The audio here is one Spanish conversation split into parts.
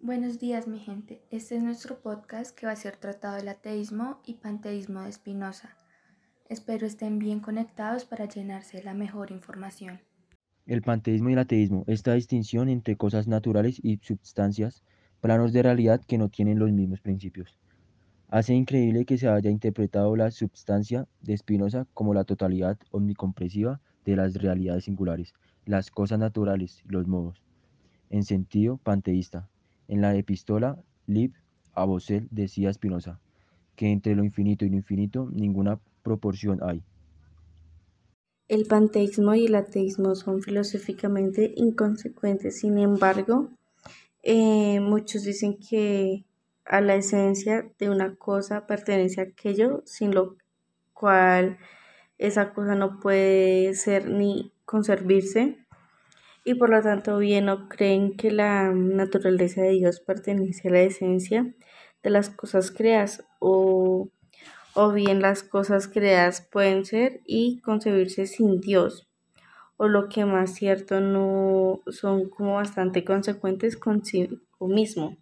Buenos días mi gente, este es nuestro podcast que va a ser tratado del ateísmo y panteísmo de Spinoza. Espero estén bien conectados para llenarse la mejor información. El panteísmo y el ateísmo, esta distinción entre cosas naturales y substancias, planos de realidad que no tienen los mismos principios. Hace increíble que se haya interpretado la substancia de Spinoza como la totalidad omnicomprensiva de las realidades singulares, las cosas naturales, los modos, en sentido panteísta. En la epístola Lib a Bosel decía Spinoza que entre lo infinito y lo infinito ninguna proporción hay. El panteísmo y el ateísmo son filosóficamente inconsecuentes, sin embargo, eh, muchos dicen que a la esencia de una cosa pertenece aquello sin lo cual esa cosa no puede ser ni conservarse y por lo tanto bien no creen que la naturaleza de Dios pertenece a la esencia de las cosas creadas o, o bien las cosas creadas pueden ser y concebirse sin Dios o lo que más cierto no son como bastante consecuentes consigo mismo.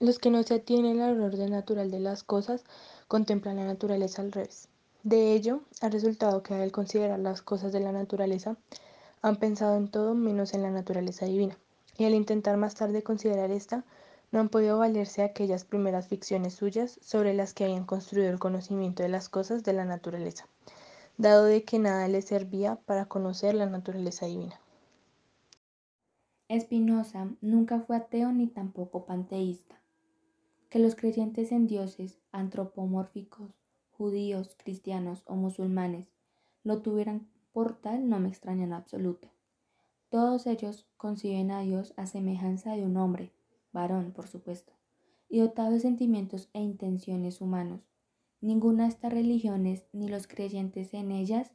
Los que no se atienen al orden natural de las cosas contemplan la naturaleza al revés. De ello ha resultado que al considerar las cosas de la naturaleza han pensado en todo menos en la naturaleza divina, y al intentar más tarde considerar esta, no han podido valerse aquellas primeras ficciones suyas sobre las que habían construido el conocimiento de las cosas de la naturaleza, dado de que nada les servía para conocer la naturaleza divina. Espinosa nunca fue ateo ni tampoco panteísta. Que los creyentes en dioses antropomórficos, judíos, cristianos o musulmanes lo tuvieran por tal no me extraña en absoluto. Todos ellos conciben a Dios a semejanza de un hombre, varón por supuesto, y dotado de sentimientos e intenciones humanos. Ninguna de estas religiones ni los creyentes en ellas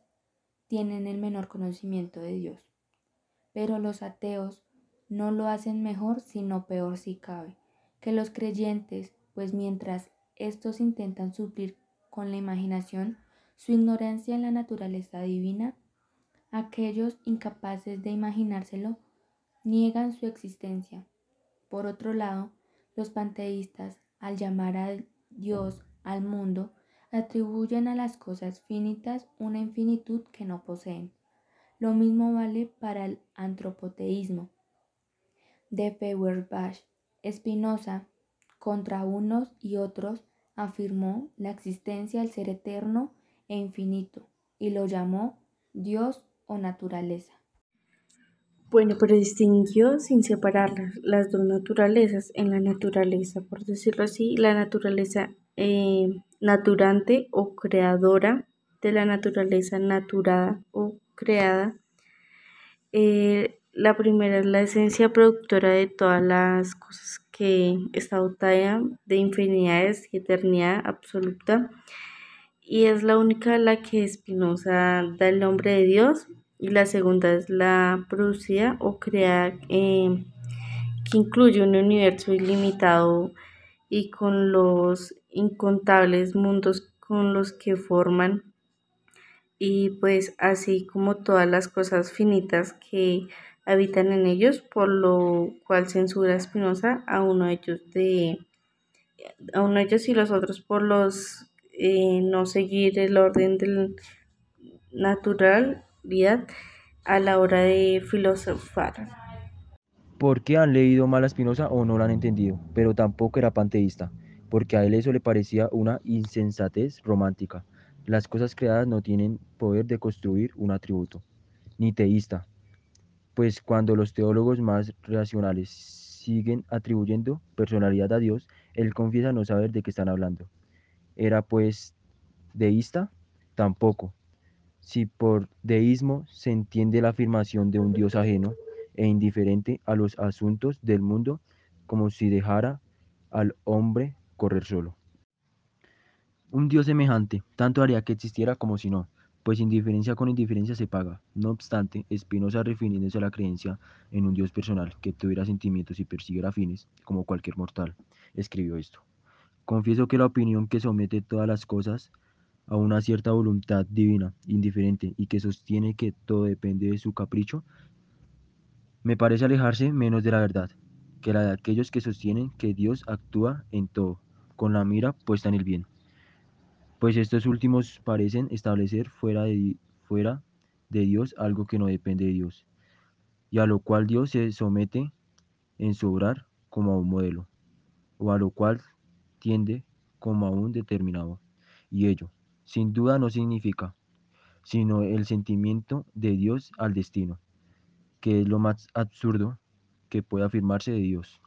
tienen el menor conocimiento de Dios. Pero los ateos no lo hacen mejor, sino peor si cabe, que los creyentes, pues mientras estos intentan suplir con la imaginación su ignorancia en la naturaleza divina, Aquellos incapaces de imaginárselo niegan su existencia. Por otro lado, los panteístas, al llamar a Dios al mundo, atribuyen a las cosas finitas una infinitud que no poseen. Lo mismo vale para el antropoteísmo. De Feuerbach, Spinoza, contra unos y otros, afirmó la existencia del ser eterno e infinito y lo llamó Dios o naturaleza. Bueno, pero distinguió sin separar las dos naturalezas. En la naturaleza, por decirlo así, la naturaleza eh, naturante o creadora de la naturaleza naturada o creada. Eh, la primera es la esencia productora de todas las cosas que está dotada de infinidades y eternidad absoluta y es la única a la que Spinoza da el nombre de Dios y la segunda es la producida o creada eh, que incluye un universo ilimitado y con los incontables mundos con los que forman. Y pues así como todas las cosas finitas que habitan en ellos, por lo cual censura Spinoza a uno de ellos de a uno de ellos y los otros por los eh, no seguir el orden del naturalidad a la hora de filosofar. Porque han leído mal a Spinoza o no lo han entendido, pero tampoco era panteísta, porque a él eso le parecía una insensatez romántica. Las cosas creadas no tienen poder de construir un atributo, ni teísta, pues cuando los teólogos más racionales siguen atribuyendo personalidad a Dios, él confiesa no saber de qué están hablando. ¿Era pues deísta? Tampoco. Si por deísmo se entiende la afirmación de un Dios ajeno e indiferente a los asuntos del mundo, como si dejara al hombre correr solo. Un Dios semejante tanto haría que existiera como si no, pues indiferencia con indiferencia se paga. No obstante, Spinoza refiriéndose a la creencia en un Dios personal que tuviera sentimientos y persiguiera fines, como cualquier mortal, escribió esto. Confieso que la opinión que somete todas las cosas a una cierta voluntad divina, indiferente, y que sostiene que todo depende de su capricho, me parece alejarse menos de la verdad que la de aquellos que sostienen que Dios actúa en todo, con la mira puesta en el bien. Pues estos últimos parecen establecer fuera de, fuera de Dios algo que no depende de Dios, y a lo cual Dios se somete en su obrar como a un modelo, o a lo cual como a un determinado. Y ello, sin duda, no significa, sino el sentimiento de Dios al destino, que es lo más absurdo que puede afirmarse de Dios.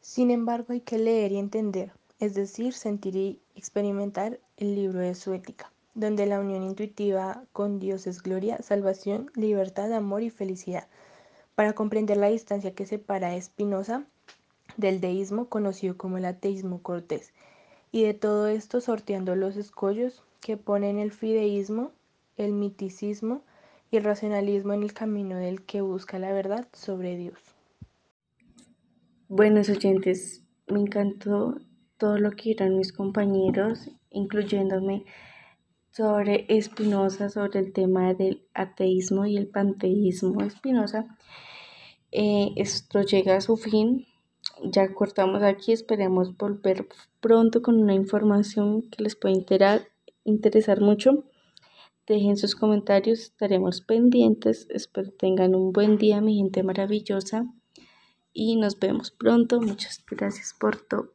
Sin embargo, hay que leer y entender, es decir, sentir y experimentar el libro de su ética, donde la unión intuitiva con Dios es gloria, salvación, libertad, amor y felicidad. Para comprender la distancia que separa a Spinoza del deísmo conocido como el ateísmo cortés, y de todo esto sorteando los escollos que ponen el fideísmo, el miticismo y el racionalismo en el camino del que busca la verdad sobre Dios. Buenos oyentes, me encantó todo lo que eran mis compañeros, incluyéndome sobre Espinosa, sobre el tema del ateísmo y el panteísmo Espinosa. Eh, esto llega a su fin. Ya cortamos aquí, esperemos volver pronto con una información que les pueda interesar mucho. Dejen sus comentarios, estaremos pendientes. Espero tengan un buen día, mi gente maravillosa. Y nos vemos pronto. Muchas gracias por todo.